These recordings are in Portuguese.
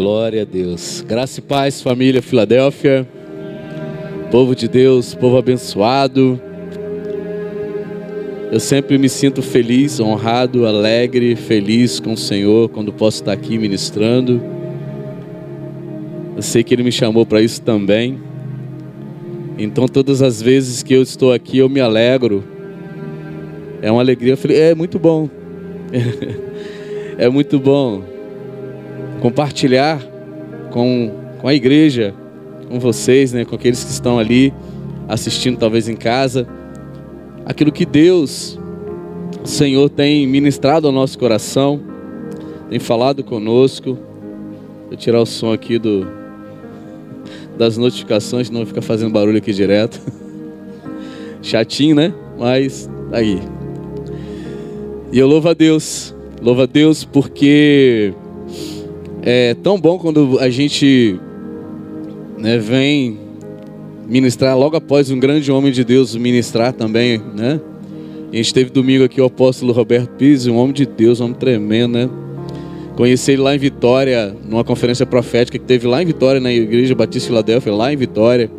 Glória a Deus. Graça e paz, família Filadélfia. Povo de Deus, povo abençoado. Eu sempre me sinto feliz, honrado, alegre, feliz com o Senhor quando posso estar aqui ministrando. Eu sei que Ele me chamou para isso também. Então, todas as vezes que eu estou aqui, eu me alegro. É uma alegria. É muito bom. é muito bom compartilhar com, com a igreja, com vocês, né, com aqueles que estão ali assistindo, talvez em casa, aquilo que Deus, Senhor, tem ministrado ao nosso coração, tem falado conosco. Vou tirar o som aqui do, das notificações, não fica fazendo barulho aqui direto. Chatinho, né? Mas tá aí. E eu louvo a Deus, louvo a Deus porque é tão bom quando a gente né, vem ministrar logo após um grande homem de Deus ministrar também, né? A gente teve domingo aqui o apóstolo Roberto Pires, um homem de Deus, um homem tremendo, né? Conheci ele lá em Vitória, numa conferência profética que teve lá em Vitória, na Igreja Batista Filadélfia, lá em Vitória.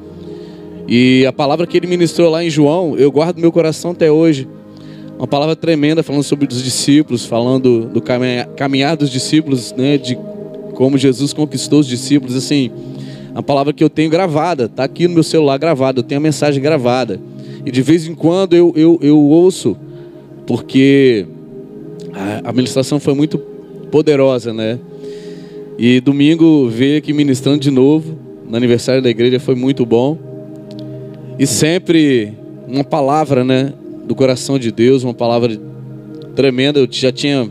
E a palavra que ele ministrou lá em João, eu guardo no meu coração até hoje. Uma palavra tremenda falando sobre os discípulos, falando do caminhar dos discípulos, né, de como Jesus conquistou os discípulos, assim, a palavra que eu tenho gravada, está aqui no meu celular gravada, eu tenho a mensagem gravada. E de vez em quando eu, eu, eu ouço, porque a administração foi muito poderosa, né? E domingo veio aqui ministrando de novo, no aniversário da igreja, foi muito bom. E sempre uma palavra, né, do coração de Deus, uma palavra tremenda. Eu já tinha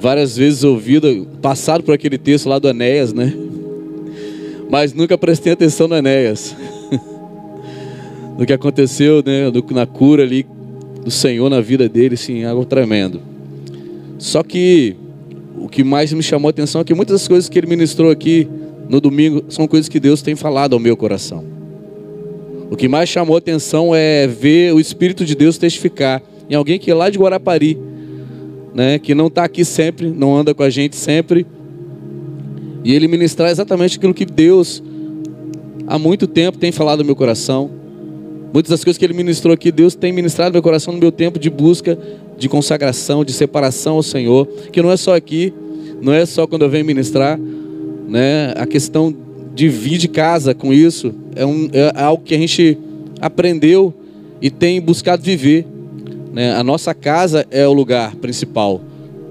várias vezes ouvido, passado por aquele texto lá do Enéas, né? Mas nunca prestei atenção no Enéas. no que aconteceu, né? na cura ali do Senhor na vida dele, sim, algo tremendo. Só que o que mais me chamou a atenção é que muitas das coisas que ele ministrou aqui no domingo são coisas que Deus tem falado ao meu coração. O que mais chamou a atenção é ver o Espírito de Deus testificar em alguém que é lá de Guarapari, né, que não está aqui sempre, não anda com a gente sempre, e ele ministrar exatamente aquilo que Deus há muito tempo tem falado no meu coração. Muitas das coisas que ele ministrou aqui, Deus tem ministrado no meu coração no meu tempo de busca, de consagração, de separação ao Senhor, que não é só aqui, não é só quando eu venho ministrar, né? A questão de vir de casa com isso é, um, é algo que a gente aprendeu e tem buscado viver. Né? A nossa casa é o lugar principal.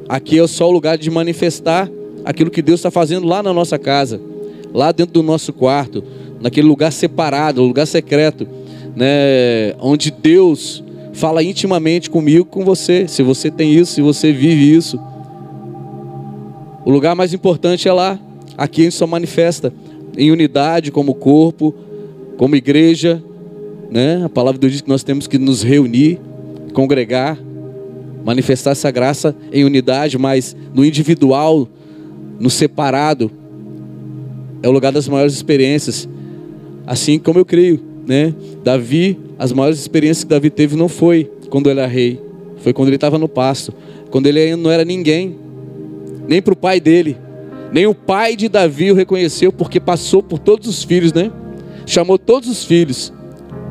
Aqui é só o lugar de manifestar aquilo que Deus está fazendo lá na nossa casa, lá dentro do nosso quarto, naquele lugar separado, lugar secreto, né? onde Deus fala intimamente comigo, com você. Se você tem isso, se você vive isso. O lugar mais importante é lá. Aqui a gente só manifesta em unidade, como corpo, como igreja. Né? A palavra de Deus diz que nós temos que nos reunir congregar, manifestar essa graça em unidade, mas no individual, no separado, é o lugar das maiores experiências. Assim como eu creio, né? Davi, as maiores experiências que Davi teve não foi quando ele era rei, foi quando ele estava no pasto, quando ele ainda não era ninguém, nem para o pai dele, nem o pai de Davi o reconheceu, porque passou por todos os filhos, né? Chamou todos os filhos.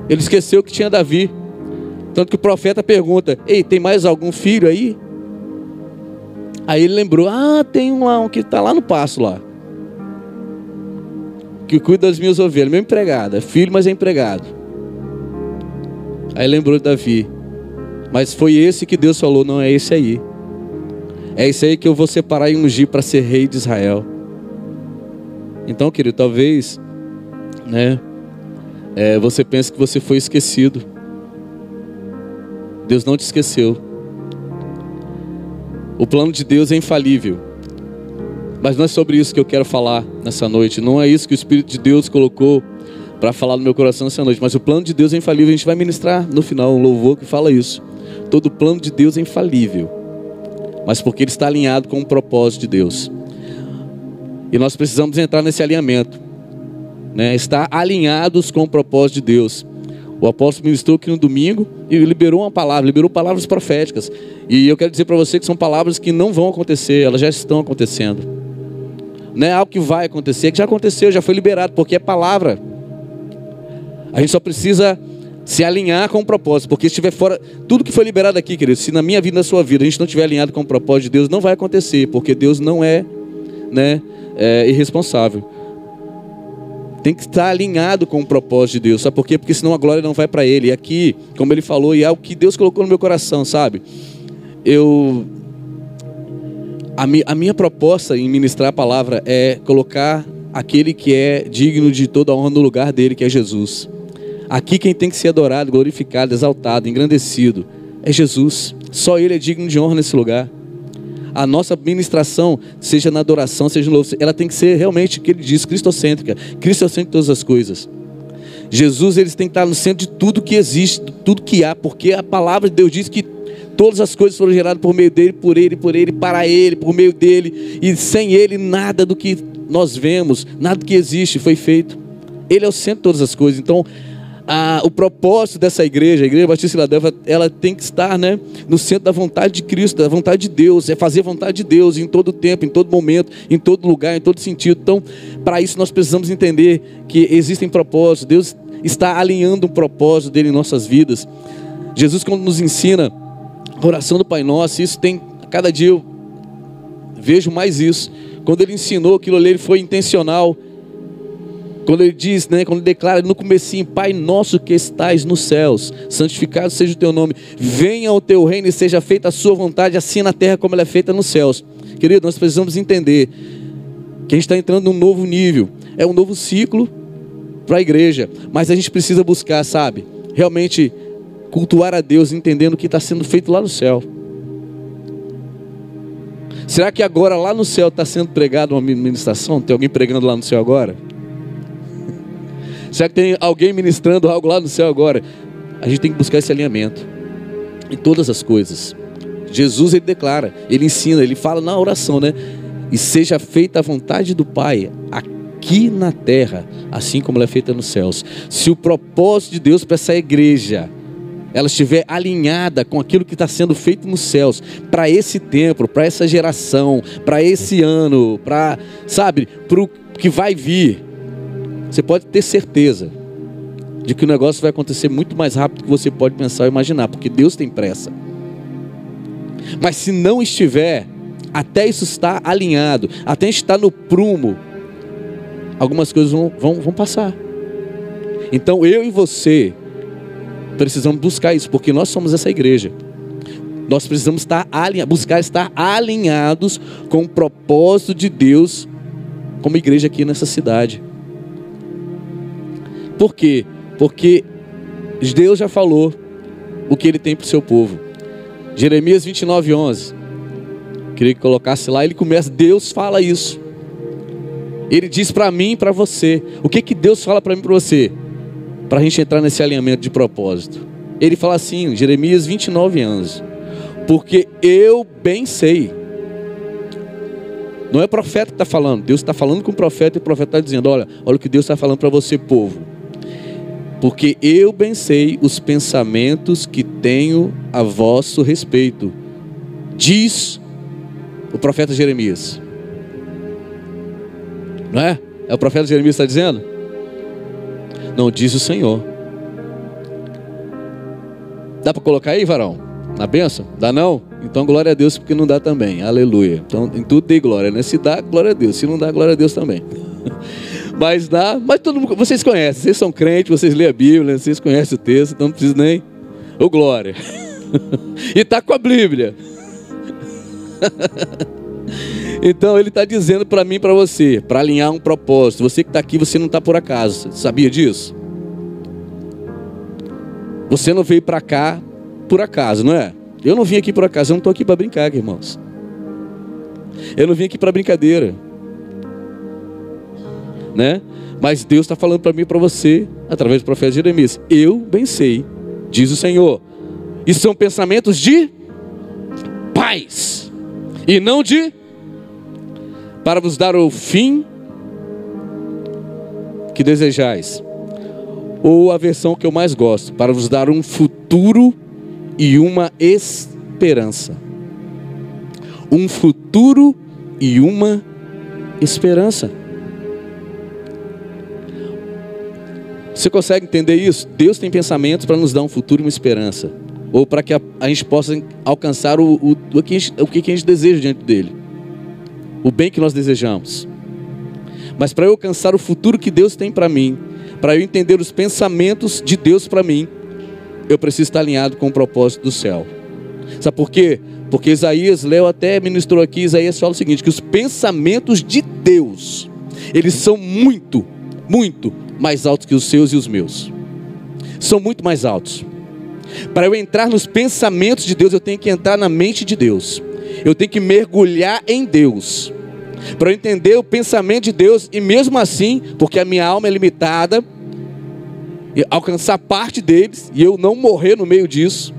Ele esqueceu que tinha Davi. Tanto que o profeta pergunta: Ei, tem mais algum filho aí? Aí ele lembrou: Ah, tem um lá, um que está lá no passo lá. Que cuida das minhas ovelhas, meu empregado, é filho, mas é empregado. Aí lembrou de Davi. Mas foi esse que Deus falou: Não é esse aí. É esse aí que eu vou separar e ungir para ser rei de Israel. Então, querido, talvez, né, é, você pense que você foi esquecido. Deus não te esqueceu. O plano de Deus é infalível. Mas não é sobre isso que eu quero falar nessa noite. Não é isso que o Espírito de Deus colocou para falar no meu coração nessa noite. Mas o plano de Deus é infalível. A gente vai ministrar no final um louvor que fala isso. Todo plano de Deus é infalível. Mas porque ele está alinhado com o propósito de Deus. E nós precisamos entrar nesse alinhamento. Né? Estar alinhados com o propósito de Deus. O apóstolo ministrou aqui no domingo e liberou uma palavra, liberou palavras proféticas. E eu quero dizer para você que são palavras que não vão acontecer, elas já estão acontecendo. não é algo que vai acontecer, é que já aconteceu, já foi liberado, porque é palavra. A gente só precisa se alinhar com o propósito, porque se estiver fora, tudo que foi liberado aqui, querido, se na minha vida, na sua vida, a gente não estiver alinhado com o propósito de Deus, não vai acontecer, porque Deus não é, né, é irresponsável. Tem que estar alinhado com o propósito de Deus, sabe por quê? Porque senão a glória não vai para Ele. E aqui, como Ele falou, e é o que Deus colocou no meu coração, sabe? Eu a, mi, a minha proposta em ministrar a palavra é colocar aquele que é digno de toda a honra no lugar dele, que é Jesus. Aqui quem tem que ser adorado, glorificado, exaltado, engrandecido é Jesus. Só Ele é digno de honra nesse lugar. A nossa ministração, seja na adoração, seja no louvor, ela tem que ser realmente o que ele diz, cristocêntrica. Cristo é o centro de todas as coisas. Jesus, eles têm que estar no centro de tudo que existe, tudo que há, porque a palavra de Deus diz que todas as coisas foram geradas por meio dele, por ele, por ele, para ele, por meio dele, e sem ele nada do que nós vemos, nada do que existe foi feito. Ele é o centro de todas as coisas. Então, a, o propósito dessa igreja, a igreja Batista Filadélfia, ela tem que estar né, no centro da vontade de Cristo, da vontade de Deus, é fazer a vontade de Deus em todo tempo, em todo momento, em todo lugar, em todo sentido. Então, para isso nós precisamos entender que existem propósitos, Deus está alinhando um propósito dele em nossas vidas. Jesus, quando nos ensina a oração do Pai Nosso, isso tem, cada dia eu vejo mais isso. Quando ele ensinou aquilo ali, ele foi intencional quando ele diz, né, quando ele declara no comecinho, Pai nosso que estais nos céus, santificado seja o teu nome, venha o teu reino e seja feita a sua vontade, assim na terra como ela é feita nos céus. Querido, nós precisamos entender que a gente está entrando num novo nível, é um novo ciclo para a igreja, mas a gente precisa buscar, sabe, realmente cultuar a Deus, entendendo o que está sendo feito lá no céu. Será que agora lá no céu está sendo pregado uma ministração? Tem alguém pregando lá no céu agora? Será que tem alguém ministrando algo lá no céu agora? A gente tem que buscar esse alinhamento em todas as coisas. Jesus ele declara, ele ensina, ele fala na oração, né? E seja feita a vontade do Pai aqui na terra, assim como ela é feita nos céus. Se o propósito de Deus para essa igreja ela estiver alinhada com aquilo que está sendo feito nos céus, para esse tempo, para essa geração, para esse ano, para, sabe, para o que vai vir, você pode ter certeza de que o negócio vai acontecer muito mais rápido do que você pode pensar ou imaginar, porque Deus tem pressa. Mas se não estiver, até isso estar alinhado, até estar no prumo, algumas coisas vão, vão, vão passar. Então eu e você precisamos buscar isso, porque nós somos essa igreja. Nós precisamos estar alinhados, buscar estar alinhados com o propósito de Deus como igreja aqui nessa cidade. Por quê? Porque Deus já falou o que ele tem para o seu povo. Jeremias 29, 11. Queria que colocasse lá, ele começa, Deus fala isso. Ele diz para mim e para você. O que, que Deus fala para mim e para você? Para a gente entrar nesse alinhamento de propósito. Ele fala assim, Jeremias 29, 11. Porque eu bem sei. Não é o profeta que está falando, Deus está falando com o profeta e o profeta está dizendo: Olha, olha o que Deus está falando para você, povo porque eu bem sei os pensamentos que tenho a vosso respeito, diz o profeta Jeremias. Não é? É o profeta Jeremias que está dizendo? Não, diz o Senhor. Dá para colocar aí, varão? Na benção? Dá não? Então glória a Deus, porque não dá também. Aleluia. Então em tudo dê glória, né? Se dá, glória a Deus. Se não dá, glória a Deus também. Mas dá, mas todo mundo, vocês conhecem, vocês são crentes, vocês lêem a Bíblia, vocês conhecem o texto, então não precisa nem. Oh, glória. e tá com a Bíblia. então ele está dizendo para mim para você, para alinhar um propósito. Você que está aqui, você não está por acaso. Sabia disso? Você não veio para cá por acaso, não é? Eu não vim aqui por acaso, eu não estou aqui para brincar, irmãos. Eu não vim aqui para brincadeira né? Mas Deus está falando para mim e para você, através do profeta Jeremias: Eu bem sei, diz o Senhor. E são pensamentos de paz, e não de para vos dar o fim que desejais. Ou a versão que eu mais gosto, para vos dar um futuro e uma esperança. Um futuro e uma esperança. Você consegue entender isso? Deus tem pensamentos para nos dar um futuro e uma esperança. Ou para que a, a, gente possa alcançar o, o, o, que gente, o que a gente deseja diante dele. O bem que nós desejamos. Mas para eu alcançar o futuro que Deus tem para mim, para eu entender os pensamentos de Deus para mim, eu preciso estar alinhado com o propósito do céu. Sabe por quê? Porque Isaías, Léo até ministrou aqui, Isaías fala o seguinte: que os pensamentos de Deus, eles são muito, muito mais altos que os seus e os meus. São muito mais altos. Para eu entrar nos pensamentos de Deus, eu tenho que entrar na mente de Deus. Eu tenho que mergulhar em Deus. Para eu entender o pensamento de Deus e mesmo assim, porque a minha alma é limitada, alcançar parte deles e eu não morrer no meio disso,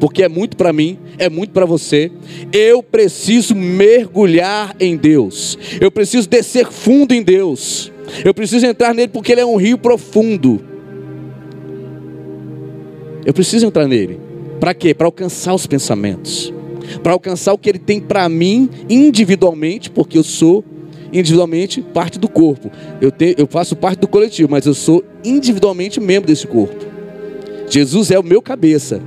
porque é muito para mim, é muito para você. Eu preciso mergulhar em Deus. Eu preciso descer fundo em Deus. Eu preciso entrar nele porque ele é um rio profundo. Eu preciso entrar nele. Para quê? Para alcançar os pensamentos. Para alcançar o que ele tem para mim individualmente, porque eu sou individualmente parte do corpo. Eu, tenho, eu faço parte do coletivo, mas eu sou individualmente membro desse corpo. Jesus é o meu cabeça.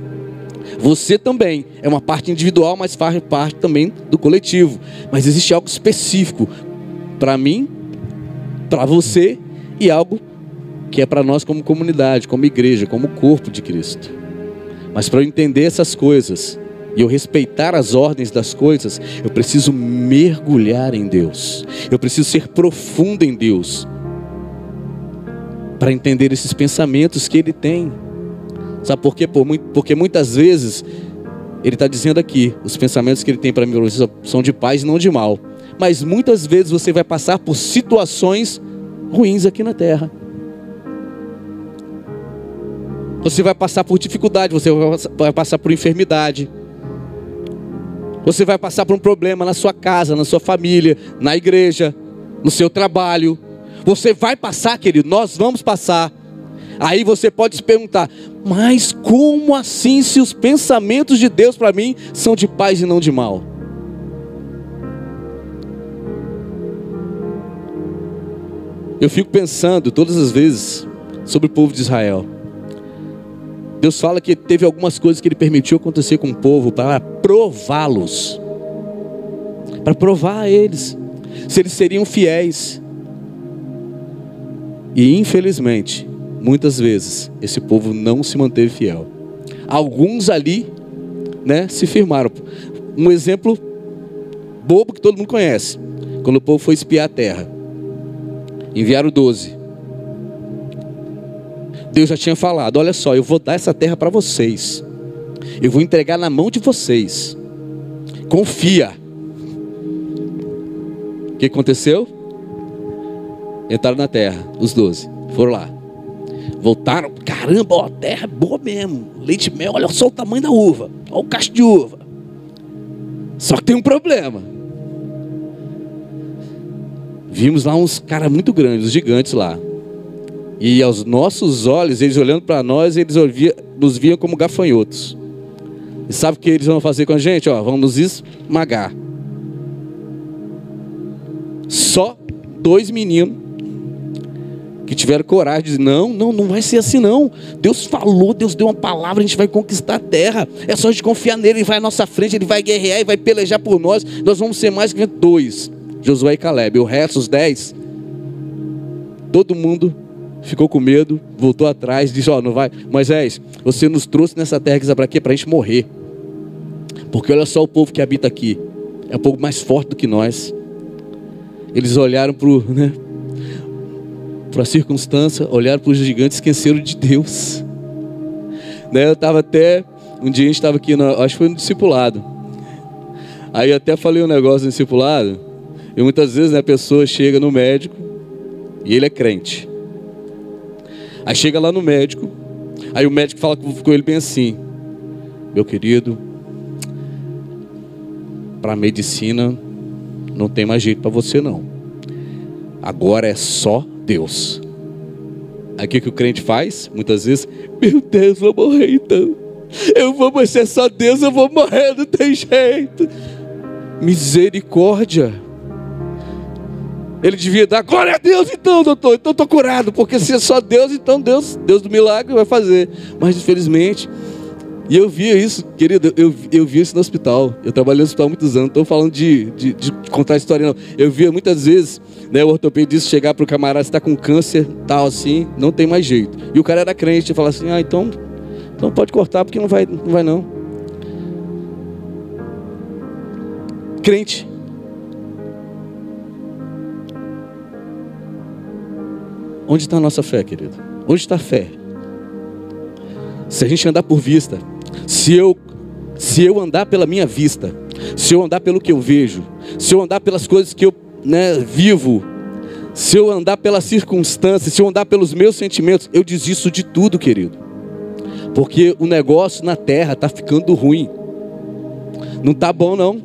Você também é uma parte individual, mas faz parte também do coletivo. Mas existe algo específico para mim para você e algo que é para nós como comunidade, como igreja, como corpo de Cristo. Mas para eu entender essas coisas e eu respeitar as ordens das coisas, eu preciso mergulhar em Deus. Eu preciso ser profundo em Deus para entender esses pensamentos que Ele tem. Sabe por quê? Porque muitas vezes Ele está dizendo aqui: os pensamentos que Ele tem para mim são de paz e não de mal mas muitas vezes você vai passar por situações ruins aqui na terra. Você vai passar por dificuldade, você vai passar por enfermidade. Você vai passar por um problema na sua casa, na sua família, na igreja, no seu trabalho. Você vai passar, querido, nós vamos passar. Aí você pode se perguntar: mas como assim se os pensamentos de Deus para mim são de paz e não de mal? Eu fico pensando todas as vezes sobre o povo de Israel. Deus fala que teve algumas coisas que ele permitiu acontecer com o povo para prová-los. Para provar a eles se eles seriam fiéis. E infelizmente, muitas vezes, esse povo não se manteve fiel. Alguns ali, né, se firmaram. Um exemplo bobo que todo mundo conhece. Quando o povo foi espiar a terra. Enviaram 12. Deus já tinha falado: olha só, eu vou dar essa terra para vocês. Eu vou entregar na mão de vocês. Confia. O que aconteceu? Entraram na terra, os 12. Foram lá. Voltaram, caramba, a terra é boa mesmo. Leite mel, olha só o tamanho da uva. Olha o cacho de uva. Só que tem um problema. Vimos lá uns caras muito grandes, os gigantes lá. E aos nossos olhos, eles olhando para nós, eles nos viam como gafanhotos. E sabe o que eles vão fazer com a gente? Ó, vão nos esmagar. Só dois meninos que tiveram coragem de dizer: não, não, não vai ser assim não. Deus falou, Deus deu uma palavra, a gente vai conquistar a terra. É só a gente confiar nele, ele vai à nossa frente, ele vai guerrear e vai pelejar por nós. Nós vamos ser mais que dois. Josué e Caleb. O resto, os dez, todo mundo ficou com medo, voltou atrás, disse: Ó, oh, não vai. Moisés, você nos trouxe nessa terra que para quê? Para a gente morrer. Porque olha só o povo que habita aqui. É um povo mais forte do que nós. Eles olharam para né, a circunstância, olharam para os gigantes, esqueceram de Deus. Né, eu estava até. Um dia a gente estava aqui, acho que foi no discipulado. Aí eu até falei um negócio no discipulado. E muitas vezes né, a pessoa chega no médico e ele é crente. Aí chega lá no médico, aí o médico fala com ele bem assim: Meu querido, para medicina não tem mais jeito para você não. Agora é só Deus. Aí o que, que o crente faz? Muitas vezes, meu Deus, vou morrer então. Eu vou, mas é só Deus, eu vou morrer, não tem jeito. Misericórdia. Ele devia dar glória a Deus, então, doutor, então estou curado, porque se é só Deus, então Deus, Deus do milagre vai fazer. Mas infelizmente, e eu via isso, querido, eu, eu via isso no hospital. Eu trabalhei no hospital há muitos anos, não estou falando de, de, de, contar história, não. Eu via muitas vezes né, o ortopedista chegar para o camarada, está com câncer, tal assim, não tem mais jeito. E o cara era crente e falava assim: ah, então, então pode cortar, porque não vai, não vai não. Crente. Onde está a nossa fé, querido? Onde está a fé? Se a gente andar por vista, se eu, se eu andar pela minha vista, se eu andar pelo que eu vejo, se eu andar pelas coisas que eu né, vivo, se eu andar pelas circunstâncias, se eu andar pelos meus sentimentos, eu desisto de tudo, querido. Porque o negócio na terra está ficando ruim. Não está bom, não.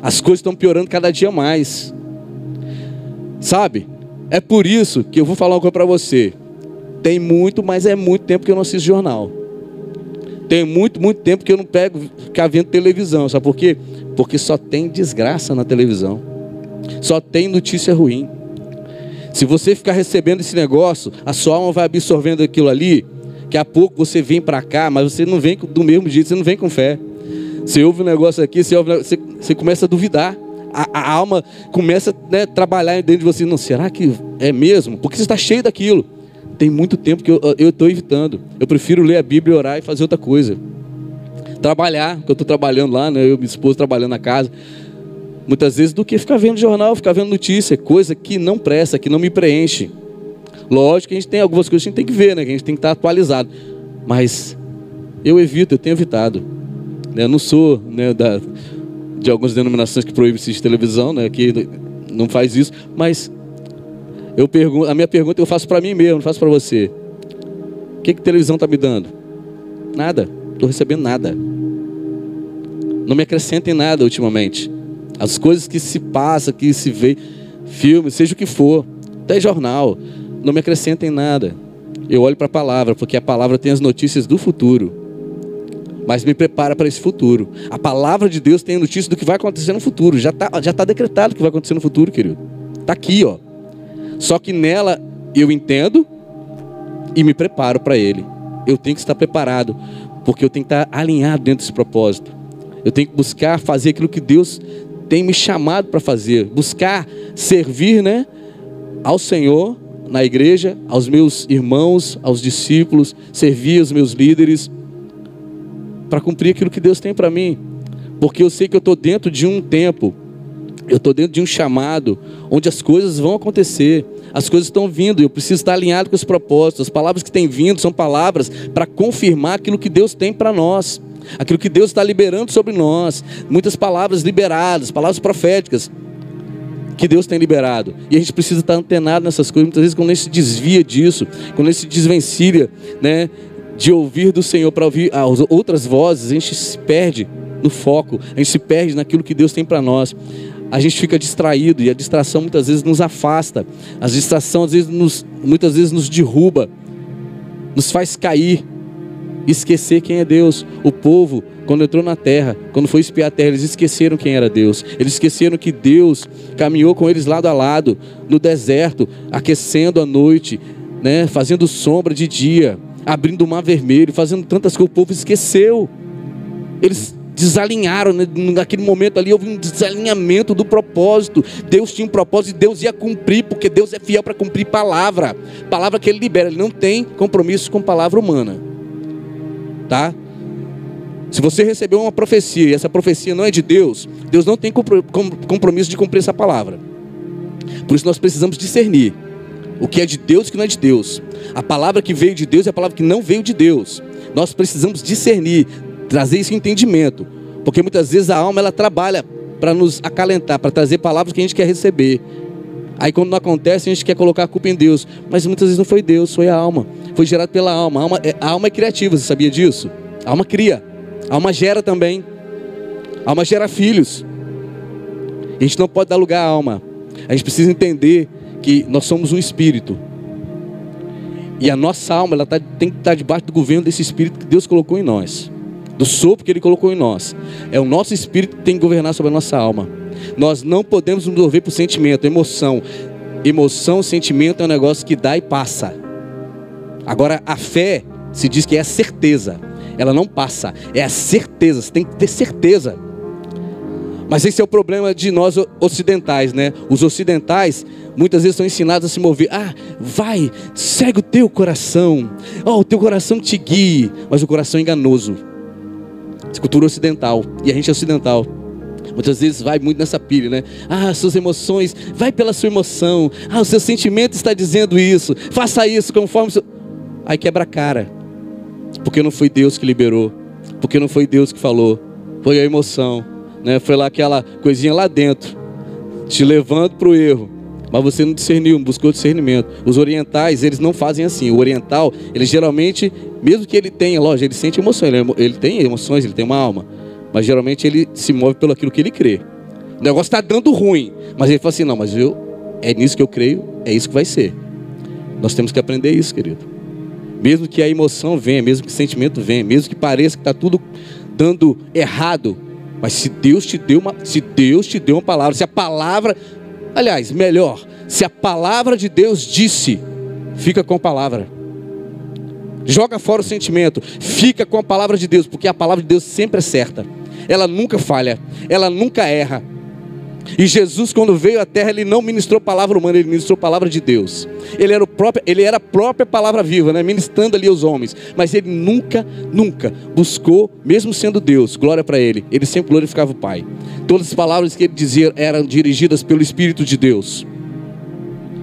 As coisas estão piorando cada dia mais. Sabe? É por isso que eu vou falar uma coisa para você. Tem muito, mas é muito tempo que eu não assisto jornal. Tem muito, muito tempo que eu não pego ficar vendo televisão. Sabe por quê? Porque só tem desgraça na televisão. Só tem notícia ruim. Se você ficar recebendo esse negócio, a sua alma vai absorvendo aquilo ali. Daqui a pouco você vem para cá, mas você não vem do mesmo jeito, você não vem com fé. Você ouve um negócio aqui, você, ouve, você, você começa a duvidar. A, a alma começa a né, trabalhar dentro de você. Não, será que é mesmo? Porque você está cheio daquilo. Tem muito tempo que eu estou evitando. Eu prefiro ler a Bíblia, orar e fazer outra coisa. Trabalhar, que eu estou trabalhando lá, né, eu e minha esposa trabalhando na casa muitas vezes, do que ficar vendo jornal, ficar vendo notícia, coisa que não presta, que não me preenche. Lógico que a gente tem algumas coisas que a gente tem que ver, né? Que a gente tem que estar atualizado. Mas eu evito, eu tenho evitado. Eu não sou né, da, de algumas denominações que proíbem assistir televisão, né? Que não faz isso, mas eu pergunto, a minha pergunta eu faço para mim mesmo, não faço para você. O que que televisão está me dando? Nada. Estou recebendo nada. Não me acrescenta em nada ultimamente. As coisas que se passa, que se vê, filme, seja o que for, até jornal, não me acrescentem nada. Eu olho para a palavra, porque a palavra tem as notícias do futuro. Mas me prepara para esse futuro. A palavra de Deus tem notícia do que vai acontecer no futuro. Já está já tá decretado o que vai acontecer no futuro, querido. Está aqui, ó. Só que nela eu entendo e me preparo para ele. Eu tenho que estar preparado, porque eu tenho que estar alinhado dentro desse propósito. Eu tenho que buscar fazer aquilo que Deus tem me chamado para fazer, buscar servir, né, ao Senhor na igreja, aos meus irmãos, aos discípulos, servir os meus líderes para cumprir aquilo que Deus tem para mim. Porque eu sei que eu estou dentro de um tempo, eu estou dentro de um chamado onde as coisas vão acontecer, as coisas estão vindo, eu preciso estar alinhado com os propósitos. As palavras que têm vindo são palavras para confirmar aquilo que Deus tem para nós aquilo que Deus está liberando sobre nós, muitas palavras liberadas, palavras proféticas que Deus tem liberado. E a gente precisa estar antenado nessas coisas. Muitas vezes, quando a gente se desvia disso, quando a gente se desvencilha, né, de ouvir do Senhor para ouvir as outras vozes, a gente se perde no foco, a gente se perde naquilo que Deus tem para nós. A gente fica distraído e a distração muitas vezes nos afasta. A distração às vezes nos, muitas vezes nos derruba, nos faz cair esquecer quem é Deus. O povo, quando entrou na terra, quando foi espiar a terra, eles esqueceram quem era Deus. Eles esqueceram que Deus caminhou com eles lado a lado, no deserto, aquecendo a noite, né, fazendo sombra de dia, abrindo o mar vermelho, fazendo tantas coisas. O povo esqueceu. Eles desalinharam, né? naquele momento ali houve um desalinhamento do propósito. Deus tinha um propósito e Deus ia cumprir, porque Deus é fiel para cumprir palavra. Palavra que Ele libera, Ele não tem compromisso com palavra humana tá? Se você recebeu uma profecia e essa profecia não é de Deus, Deus não tem compromisso de cumprir essa palavra. Por isso nós precisamos discernir o que é de Deus e o que não é de Deus. A palavra que veio de Deus é a palavra que não veio de Deus. Nós precisamos discernir, trazer esse entendimento, porque muitas vezes a alma ela trabalha para nos acalentar, para trazer palavras que a gente quer receber. Aí quando não acontece, a gente quer colocar a culpa em Deus. Mas muitas vezes não foi Deus, foi a alma. Foi gerado pela alma. A alma é, a alma é criativa, você sabia disso? A alma cria. A alma gera também. A alma gera filhos. A gente não pode dar lugar à alma. A gente precisa entender que nós somos um espírito. E a nossa alma ela tá, tem que estar debaixo do governo desse espírito que Deus colocou em nós. Do sopro que Ele colocou em nós. É o nosso espírito que tem que governar sobre a nossa alma. Nós não podemos nos mover por sentimento, emoção. Emoção, sentimento é um negócio que dá e passa. Agora, a fé se diz que é a certeza. Ela não passa, é a certeza. Você tem que ter certeza. Mas esse é o problema de nós ocidentais, né? Os ocidentais muitas vezes são ensinados a se mover. Ah, vai, segue o teu coração. Oh, o teu coração te guie. Mas o coração é enganoso. Essa cultura ocidental. E a gente é ocidental. Muitas vezes vai muito nessa pilha, né? Ah, suas emoções, vai pela sua emoção. Ah, o seu sentimento está dizendo isso. Faça isso conforme. Seu... Aí quebra a cara. Porque não foi Deus que liberou. Porque não foi Deus que falou. Foi a emoção né? Foi lá aquela coisinha lá dentro, te levando para o erro. Mas você não discerniu, buscou discernimento. Os orientais, eles não fazem assim. O oriental, ele geralmente, mesmo que ele tenha, lógico, ele sente emoção, ele, é ele tem emoções, ele tem uma alma. Mas geralmente ele se move pelo aquilo que ele crê. O negócio está dando ruim. Mas ele fala assim: não, mas eu, é nisso que eu creio, é isso que vai ser. Nós temos que aprender isso, querido. Mesmo que a emoção venha, mesmo que o sentimento venha, mesmo que pareça que está tudo dando errado, mas se Deus te deu uma, se Deus te deu uma palavra, se a palavra, aliás, melhor, se a palavra de Deus disse, fica com a palavra. Joga fora o sentimento, fica com a palavra de Deus, porque a palavra de Deus sempre é certa. Ela nunca falha, ela nunca erra. E Jesus, quando veio à terra, ele não ministrou palavra humana, ele ministrou palavra de Deus. Ele era, o próprio, ele era a própria palavra viva, né? ministrando ali aos homens. Mas ele nunca, nunca buscou, mesmo sendo Deus, glória para ele, ele sempre glorificava o Pai. Todas as palavras que ele dizia eram dirigidas pelo Espírito de Deus.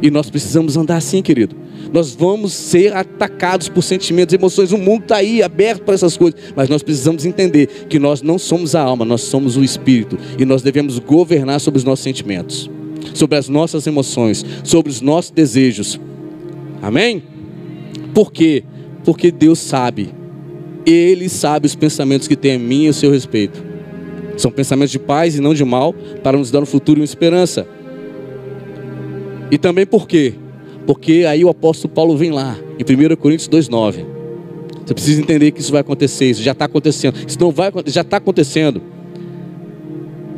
E nós precisamos andar assim, querido. Nós vamos ser atacados por sentimentos, emoções. O mundo está aí aberto para essas coisas. Mas nós precisamos entender que nós não somos a alma, nós somos o espírito. E nós devemos governar sobre os nossos sentimentos, sobre as nossas emoções, sobre os nossos desejos. Amém? Por quê? Porque Deus sabe. Ele sabe os pensamentos que tem a mim e o seu respeito. São pensamentos de paz e não de mal, para nos dar um futuro e uma esperança. E também por quê? Porque aí o apóstolo Paulo vem lá, em 1 Coríntios 2,9. Você precisa entender que isso vai acontecer, isso já está acontecendo. Isso não vai já está acontecendo.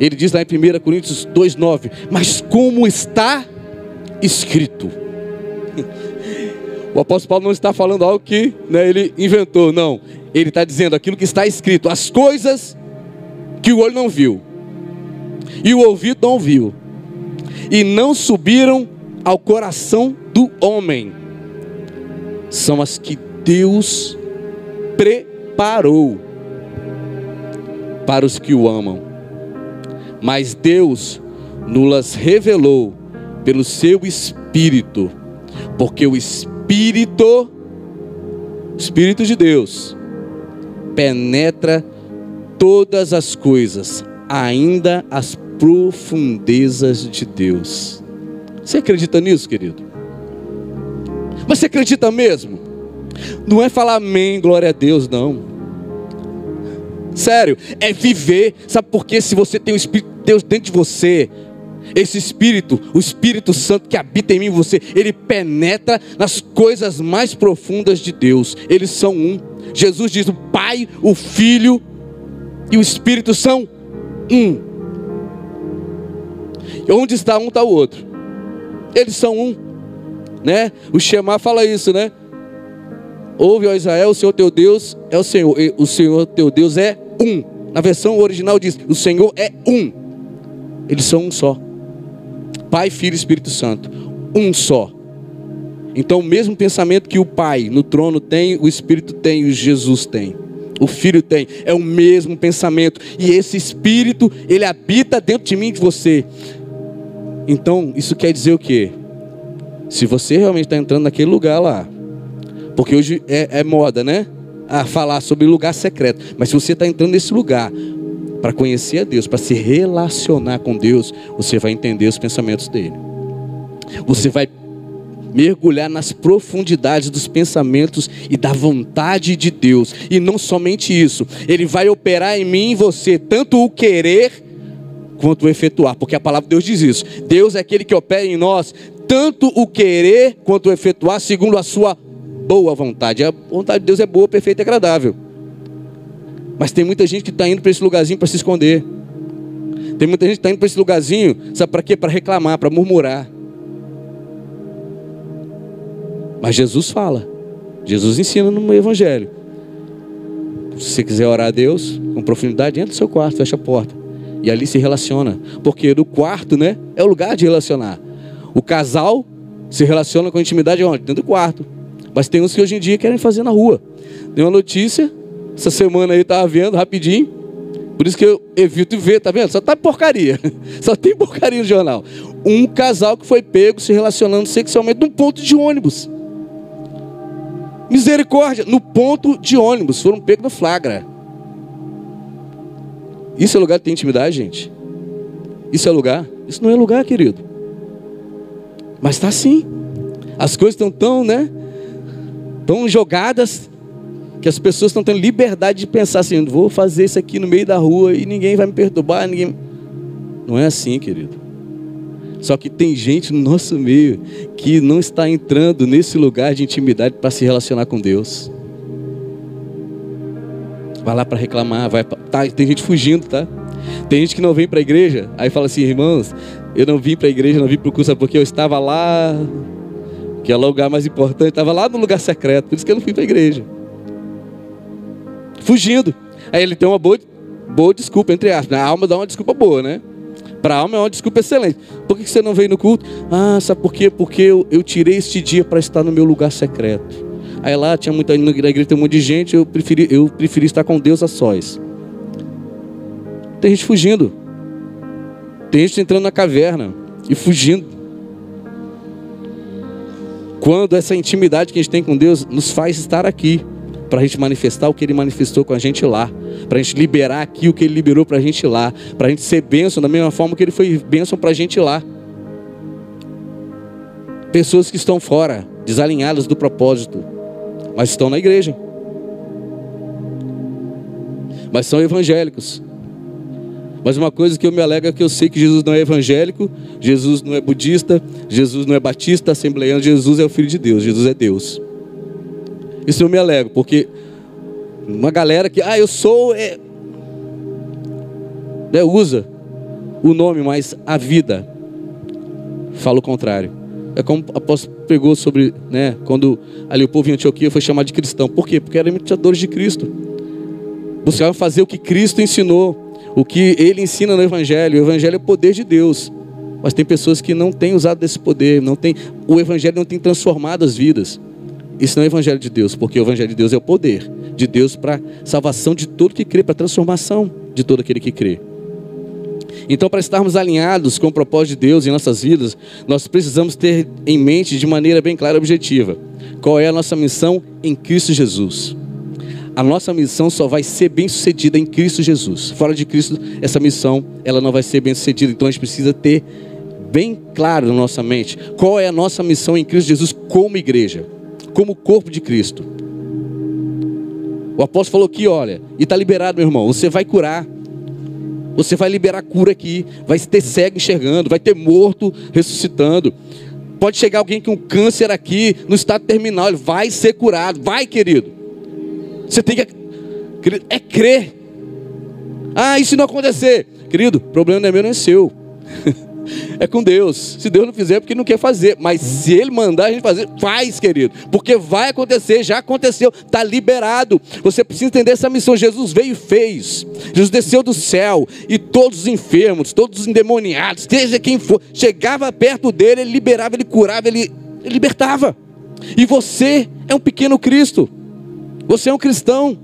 Ele diz lá em 1 Coríntios 2,9: Mas como está escrito. O apóstolo Paulo não está falando algo que né, ele inventou, não. Ele está dizendo aquilo que está escrito, as coisas que o olho não viu, e o ouvido não ouviu, e não subiram ao coração do homem são as que Deus preparou para os que o amam. Mas Deus nos revelou pelo seu Espírito, porque o Espírito, Espírito de Deus, penetra todas as coisas, ainda as profundezas de Deus. Você acredita nisso, querido? Você acredita mesmo? Não é falar amém, glória a Deus, não. Sério, é viver. Sabe por quê? Se você tem o Espírito de Deus dentro de você, esse Espírito, o Espírito Santo que habita em mim, você, ele penetra nas coisas mais profundas de Deus. Eles são um. Jesus diz: o Pai, o Filho e o Espírito são um. Onde está um, está o outro. Eles são um, né? O Shema fala isso, né? Ouve, ó Israel, o Senhor teu Deus é o Senhor. O Senhor teu Deus é um. Na versão original diz: o Senhor é um. Eles são um só. Pai, Filho e Espírito Santo. Um só. Então, o mesmo pensamento que o Pai no trono tem, o Espírito tem, o Jesus tem. O Filho tem, é o mesmo pensamento. E esse Espírito, ele habita dentro de mim e de você. Então, isso quer dizer o quê? Se você realmente está entrando naquele lugar lá, porque hoje é, é moda, né? A falar sobre lugar secreto. Mas se você está entrando nesse lugar para conhecer a Deus, para se relacionar com Deus, você vai entender os pensamentos dele. Você vai mergulhar nas profundidades dos pensamentos e da vontade de Deus. E não somente isso, ele vai operar em mim e você tanto o querer quanto o efetuar, porque a palavra de Deus diz isso. Deus é aquele que opera em nós tanto o querer quanto o efetuar segundo a sua boa vontade. A vontade de Deus é boa, perfeita e agradável. Mas tem muita gente que está indo para esse lugarzinho para se esconder. Tem muita gente que está indo para esse lugarzinho, sabe para quê? Para reclamar, para murmurar. Mas Jesus fala, Jesus ensina no Evangelho. Se você quiser orar a Deus com profundidade, entra no seu quarto, fecha a porta. E ali se relaciona. Porque no quarto, né? É o lugar de relacionar. O casal se relaciona com intimidade onde? Dentro do quarto. Mas tem uns que hoje em dia querem fazer na rua. Tem uma notícia, essa semana aí estava vendo rapidinho. Por isso que eu evito ver, tá vendo? Só tá porcaria. Só tem porcaria no jornal. Um casal que foi pego se relacionando sexualmente num ponto de ônibus. Misericórdia, no ponto de ônibus, foram pegos no flagra. Isso é lugar de ter intimidade, gente? Isso é lugar? Isso não é lugar, querido. Mas está assim. As coisas estão tão, né? Tão jogadas que as pessoas estão tendo liberdade de pensar assim: vou fazer isso aqui no meio da rua e ninguém vai me perturbar, ninguém. Não é assim, querido. Só que tem gente no nosso meio que não está entrando nesse lugar de intimidade para se relacionar com Deus. Vai lá para reclamar, vai pra... tá, tem gente fugindo, tá? Tem gente que não vem para a igreja, aí fala assim, irmãos, eu não vim para a igreja, não vim para o curso porque eu estava lá, que é o lugar mais importante, estava lá no lugar secreto, por isso que eu não fui para a igreja. Fugindo. Aí ele tem uma boa, boa desculpa, entre aspas. A alma dá uma desculpa boa, né? Para a alma é uma desculpa excelente. Por que você não veio no culto? Ah, sabe por quê? Porque eu, eu tirei este dia para estar no meu lugar secreto. Aí lá tinha muita na igreja tem um monte de gente, eu preferi, eu preferi estar com Deus a sós. Tem gente fugindo. Tem gente entrando na caverna e fugindo. Quando essa intimidade que a gente tem com Deus nos faz estar aqui, para a gente manifestar o que Ele manifestou com a gente lá, para a gente liberar aqui o que Ele liberou para a gente lá, para a gente ser bênção da mesma forma que Ele foi bênção para a gente lá. Pessoas que estão fora, desalinhadas do propósito, mas estão na igreja, mas são evangélicos. Mas uma coisa que eu me alegro é que eu sei que Jesus não é evangélico, Jesus não é budista, Jesus não é batista, assembleiano, Jesus é o Filho de Deus, Jesus é Deus. Isso eu me alegro, porque uma galera que, ah, eu sou, é, é, usa o nome, mas a vida fala o contrário. É como o apóstolo pegou sobre, né, quando ali o povo em Antioquia foi chamado de cristão. Por quê? Porque eram imitadores de Cristo. Buscavam fazer o que Cristo ensinou o que ele ensina no Evangelho. O Evangelho é o poder de Deus. Mas tem pessoas que não têm usado desse poder, não tem, o Evangelho não tem transformado as vidas. Isso não é o Evangelho de Deus, porque o Evangelho de Deus é o poder de Deus para salvação de todo que crê, para transformação de todo aquele que crê. Então, para estarmos alinhados com o propósito de Deus em nossas vidas, nós precisamos ter em mente de maneira bem clara e objetiva qual é a nossa missão em Cristo Jesus. A nossa missão só vai ser bem sucedida em Cristo Jesus. Fora de Cristo, essa missão ela não vai ser bem sucedida. Então a gente precisa ter bem claro na nossa mente qual é a nossa missão em Cristo Jesus como igreja, como corpo de Cristo. O apóstolo falou aqui, olha, e está liberado, meu irmão, você vai curar. Você vai liberar cura aqui, vai ter cego enxergando, vai ter morto ressuscitando. Pode chegar alguém com câncer aqui no estado terminal, ele vai ser curado, vai, querido. Você tem que é crer. Ah, se não acontecer? Querido, o problema não é meu, não é seu. é com Deus. Se Deus não fizer, é porque não quer fazer. Mas se Ele mandar a gente fazer, faz, querido. Porque vai acontecer, já aconteceu, está liberado. Você precisa entender essa missão. Jesus veio e fez. Jesus desceu do céu. E todos os enfermos, todos os endemoniados, seja quem for, chegava perto dele, ele liberava, ele curava, ele, ele libertava. E você é um pequeno Cristo. Você é um cristão.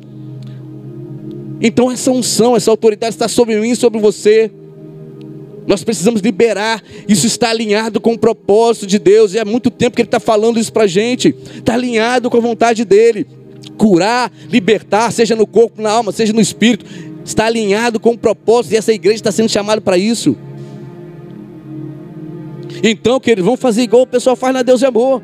Então essa unção, essa autoridade está sobre mim, sobre você. Nós precisamos liberar. Isso está alinhado com o propósito de Deus. E há muito tempo que Ele está falando isso para a gente. Está alinhado com a vontade dele. Curar, libertar, seja no corpo, na alma, seja no espírito. Está alinhado com o propósito. E essa igreja está sendo chamada para isso. Então, queridos, vamos fazer igual o pessoal faz na Deus e Amor.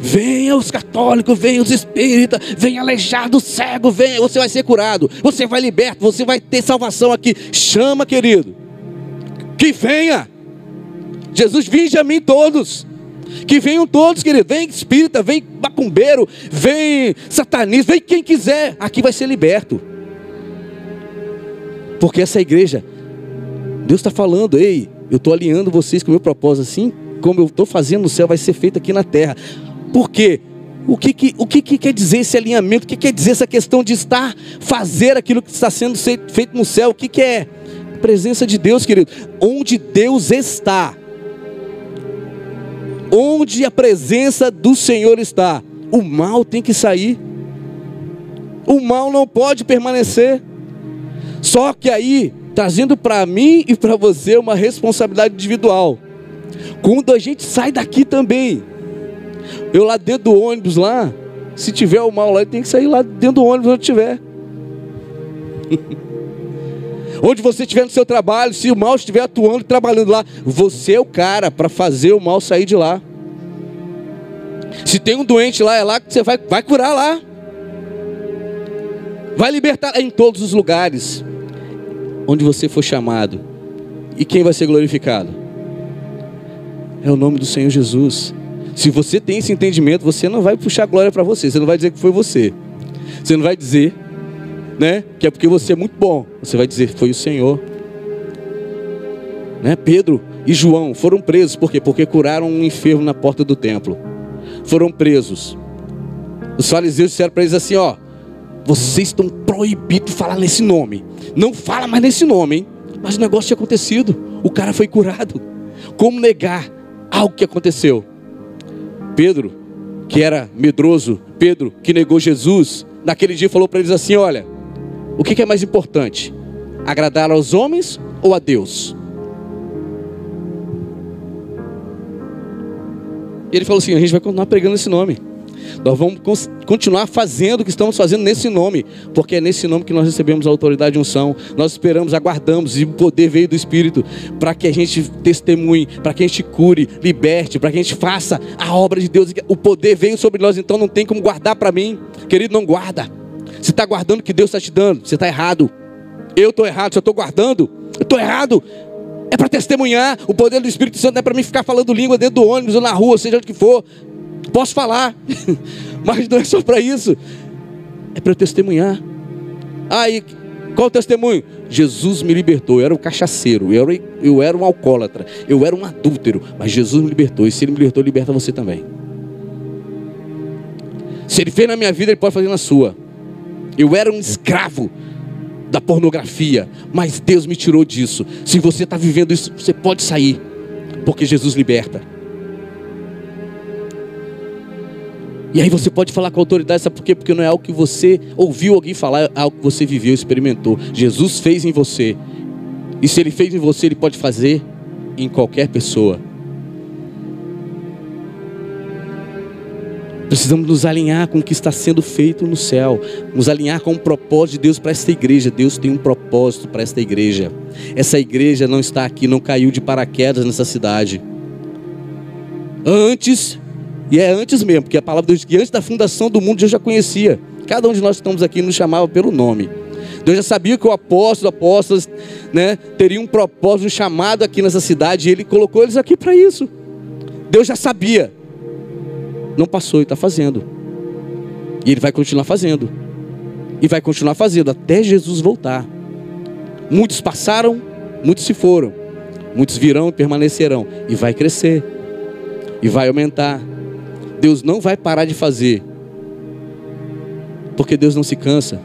Venha os católicos, venha os espíritas, venha aleijado, cego, venha, você vai ser curado, você vai liberto, você vai ter salvação aqui. Chama, querido. Que venha. Jesus, vinde a mim todos. Que venham todos, querido. Vem espírita, vem macumbeiro, vem satanista, vem quem quiser. Aqui vai ser liberto. Porque essa igreja Deus está falando, ei, eu estou alinhando vocês com o meu propósito assim, como eu estou fazendo no céu, vai ser feito aqui na terra. Por quê? O que, que, o que, que quer dizer esse alinhamento? O que quer dizer essa questão de estar, fazer aquilo que está sendo feito no céu? O que, que é? Presença de Deus, querido. Onde Deus está. Onde a presença do Senhor está, o mal tem que sair. O mal não pode permanecer. Só que aí, trazendo para mim e para você uma responsabilidade individual. Quando a gente sai daqui também, eu lá dentro do ônibus lá, se tiver o mal lá, tem que sair lá dentro do ônibus onde tiver. onde você estiver no seu trabalho, se o mal estiver atuando, trabalhando lá, você é o cara para fazer o mal sair de lá. Se tem um doente lá, é lá que você vai, vai curar lá. Vai libertar em todos os lugares onde você for chamado. E quem vai ser glorificado? É o nome do Senhor Jesus. Se você tem esse entendimento, você não vai puxar glória para você. Você não vai dizer que foi você. Você não vai dizer, né, que é porque você é muito bom. Você vai dizer foi o Senhor. Né? Pedro e João foram presos por quê? Porque curaram um enfermo na porta do templo. Foram presos. Os fariseus disseram para eles assim, ó: vocês estão proibidos de falar nesse nome. Não fala mais nesse nome, hein? Mas o negócio tinha acontecido. O cara foi curado. Como negar algo que aconteceu? Pedro, que era medroso, Pedro, que negou Jesus, naquele dia falou para eles assim: Olha, o que é mais importante? Agradar aos homens ou a Deus? E ele falou assim: A gente vai continuar pregando esse nome. Nós vamos continuar fazendo o que estamos fazendo nesse nome, porque é nesse nome que nós recebemos a autoridade e unção. Nós esperamos, aguardamos, e o poder veio do Espírito para que a gente testemunhe, para que a gente cure, liberte, para que a gente faça a obra de Deus. O poder veio sobre nós, então não tem como guardar para mim. Querido, não guarda. Você está guardando o que Deus está te dando, você está errado. Eu estou errado, se eu estou guardando, eu estou errado. É para testemunhar. O poder do Espírito Santo não é para mim ficar falando língua dentro do ônibus ou na rua, seja onde que for. Posso falar, mas não é só para isso, é para testemunhar. Aí, qual o testemunho? Jesus me libertou. Eu era um cachaceiro, eu era, eu era um alcoólatra, eu era um adúltero, mas Jesus me libertou. E se Ele me libertou, liberta você também. Se Ele fez na minha vida, Ele pode fazer na sua. Eu era um escravo da pornografia, mas Deus me tirou disso. Se você está vivendo isso, você pode sair, porque Jesus liberta. E aí você pode falar com autoridade, sabe por quê? Porque não é algo que você ouviu alguém falar, é algo que você viveu, experimentou. Jesus fez em você. E se ele fez em você, ele pode fazer em qualquer pessoa. Precisamos nos alinhar com o que está sendo feito no céu, nos alinhar com o propósito de Deus para esta igreja. Deus tem um propósito para esta igreja. Essa igreja não está aqui, não caiu de paraquedas nessa cidade. Antes e é antes mesmo, porque a palavra de Deus diz que antes da fundação do mundo Deus já conhecia. Cada um de nós que estamos aqui nos chamava pelo nome. Deus já sabia que o apóstolo, apóstolos, né, teria um propósito, um chamado aqui nessa cidade, e Ele colocou eles aqui para isso. Deus já sabia. Não passou e está fazendo. E Ele vai continuar fazendo. E vai continuar fazendo até Jesus voltar. Muitos passaram, muitos se foram. Muitos virão e permanecerão. E vai crescer. E vai aumentar Deus não vai parar de fazer, porque Deus não se cansa,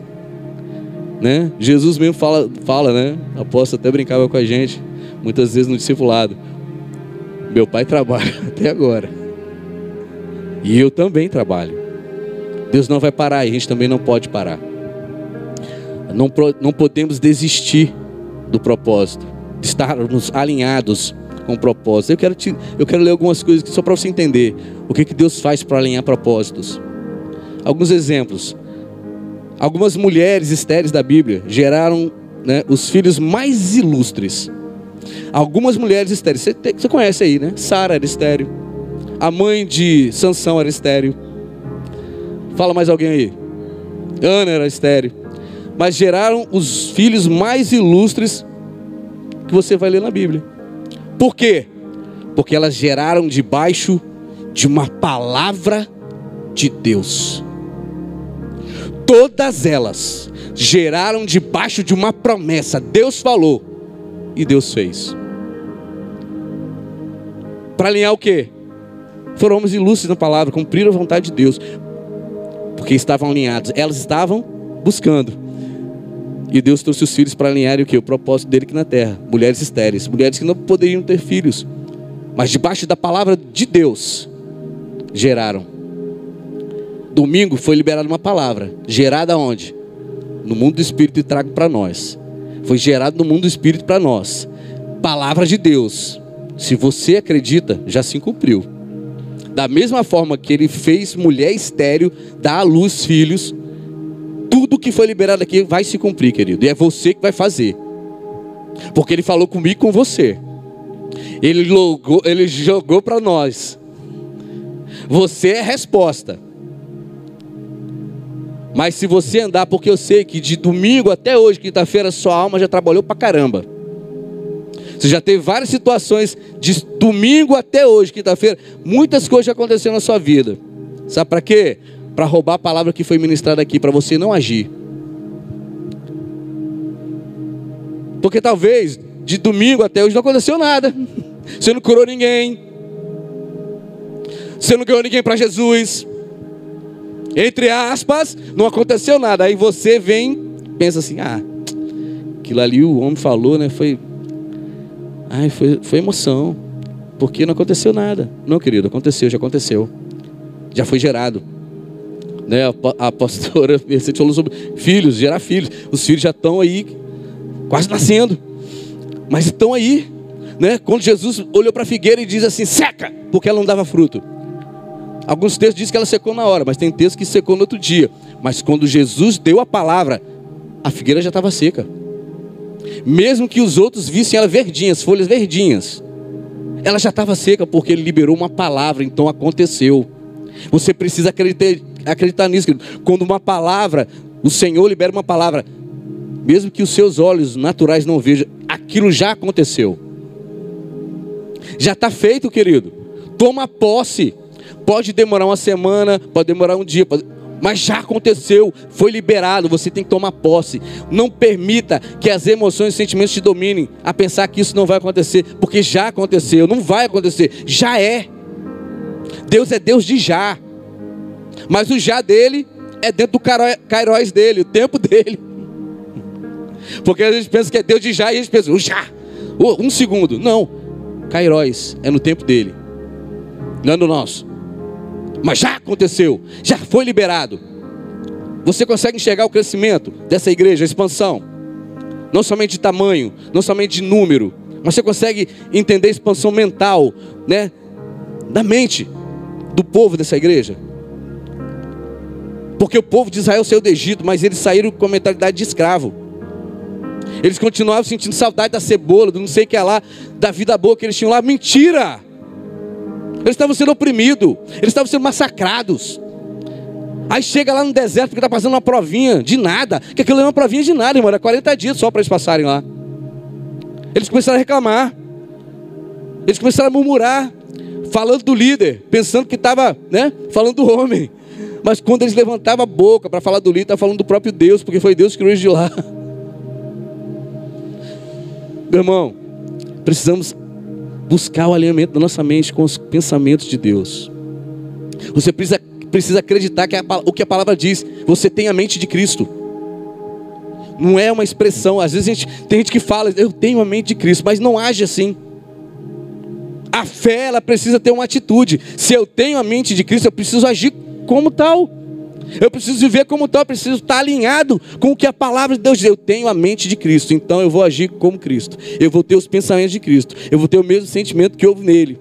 né? Jesus mesmo fala, fala, né? Apóstolo até brincava com a gente, muitas vezes no discipulado. Meu pai trabalha até agora, e eu também trabalho. Deus não vai parar, e a gente também não pode parar. Não, não podemos desistir do propósito, de estarmos alinhados com propósito. Eu quero, te, eu quero ler algumas coisas só para você entender o que, que Deus faz para alinhar propósitos. Alguns exemplos. Algumas mulheres estéreis da Bíblia geraram né, os filhos mais ilustres. Algumas mulheres estéreis, você, você conhece aí, né? Sara era estéreo. A mãe de Sansão era estéreo. Fala mais alguém aí. Ana era estéreo. Mas geraram os filhos mais ilustres que você vai ler na Bíblia. Por quê? Porque elas geraram debaixo de uma palavra de Deus. Todas elas geraram debaixo de uma promessa. Deus falou. E Deus fez. Para alinhar o quê? Foram homens ilustres na palavra, cumpriram a vontade de Deus. Porque estavam alinhados. Elas estavam buscando. E Deus trouxe os filhos para alinharem o que? O propósito dele aqui na terra. Mulheres estéreis, mulheres que não poderiam ter filhos. Mas debaixo da palavra de Deus, geraram. Domingo foi liberada uma palavra. Gerada onde? No mundo do Espírito e trago para nós. Foi gerado no mundo do Espírito para nós. Palavra de Deus. Se você acredita, já se cumpriu. Da mesma forma que ele fez mulher estéreo dar à luz filhos, tudo que foi liberado aqui vai se cumprir, querido. E é você que vai fazer. Porque ele falou comigo com você. Ele, logou, ele jogou para nós. Você é resposta. Mas se você andar, porque eu sei que de domingo até hoje, quinta-feira, sua alma já trabalhou para caramba. Você já teve várias situações de domingo até hoje, quinta-feira, muitas coisas já aconteceram na sua vida. Sabe para quê? Para roubar a palavra que foi ministrada aqui, para você não agir. Porque talvez de domingo até hoje não aconteceu nada. Você não curou ninguém. Você não ganhou ninguém para Jesus. Entre aspas, não aconteceu nada. Aí você vem, pensa assim: ah, aquilo ali o homem falou, né? Foi. Ai, foi, foi emoção. Porque não aconteceu nada. Não, querido, aconteceu, já aconteceu. Já foi gerado. Né, a, a pastora Mercedes falou sobre filhos, gerar filhos. Os filhos já estão aí, quase nascendo. Mas estão aí. Né? Quando Jesus olhou para a figueira e diz assim: seca, porque ela não dava fruto. Alguns textos dizem que ela secou na hora, mas tem textos que secou no outro dia. Mas quando Jesus deu a palavra, a figueira já estava seca. Mesmo que os outros vissem ela verdinha, as folhas verdinhas, ela já estava seca porque ele liberou uma palavra, então aconteceu. Você precisa acreditar, acreditar nisso. Quando uma palavra, o Senhor libera uma palavra, mesmo que os seus olhos naturais não vejam, aquilo já aconteceu. Já está feito, querido. Toma posse. Pode demorar uma semana, pode demorar um dia, pode... mas já aconteceu, foi liberado, você tem que tomar posse. Não permita que as emoções e sentimentos te dominem a pensar que isso não vai acontecer, porque já aconteceu, não vai acontecer, já é. Deus é Deus de já, mas o já dele é dentro do cairóis dele, o tempo dele. Porque a gente pensa que é Deus de já e a gente pensa, o já, um segundo. Não, cairóis é no tempo dele, não é no nosso. Mas já aconteceu, já foi liberado. Você consegue enxergar o crescimento dessa igreja, a expansão. Não somente de tamanho, não somente de número, mas você consegue entender a expansão mental, né? Da mente do povo dessa igreja. Porque o povo de Israel saiu do Egito, mas eles saíram com a mentalidade de escravo. Eles continuavam sentindo saudade da cebola, do não sei o que é lá, da vida boa que eles tinham lá. Mentira! Eles estavam sendo oprimidos, eles estavam sendo massacrados. Aí chega lá no deserto porque está passando uma provinha de nada, que aquilo é uma provinha de nada, irmão, era 40 dias só para eles passarem lá. Eles começaram a reclamar, eles começaram a murmurar, falando do líder, pensando que estava né, falando do homem. Mas quando eles levantavam a boca para falar do líder, estava falando do próprio Deus, porque foi Deus que nos de lá. Meu irmão, precisamos buscar o alinhamento da nossa mente com os pensamentos de Deus. Você precisa, precisa acreditar que a, o que a palavra diz, você tem a mente de Cristo. Não é uma expressão, às vezes gente, tem gente que fala, eu tenho a mente de Cristo, mas não age assim. A fé, ela precisa ter uma atitude. Se eu tenho a mente de Cristo, eu preciso agir como tal. Eu preciso viver como tal, eu preciso estar alinhado com o que a palavra de Deus diz. Eu tenho a mente de Cristo, então eu vou agir como Cristo. Eu vou ter os pensamentos de Cristo. Eu vou ter o mesmo sentimento que houve nele.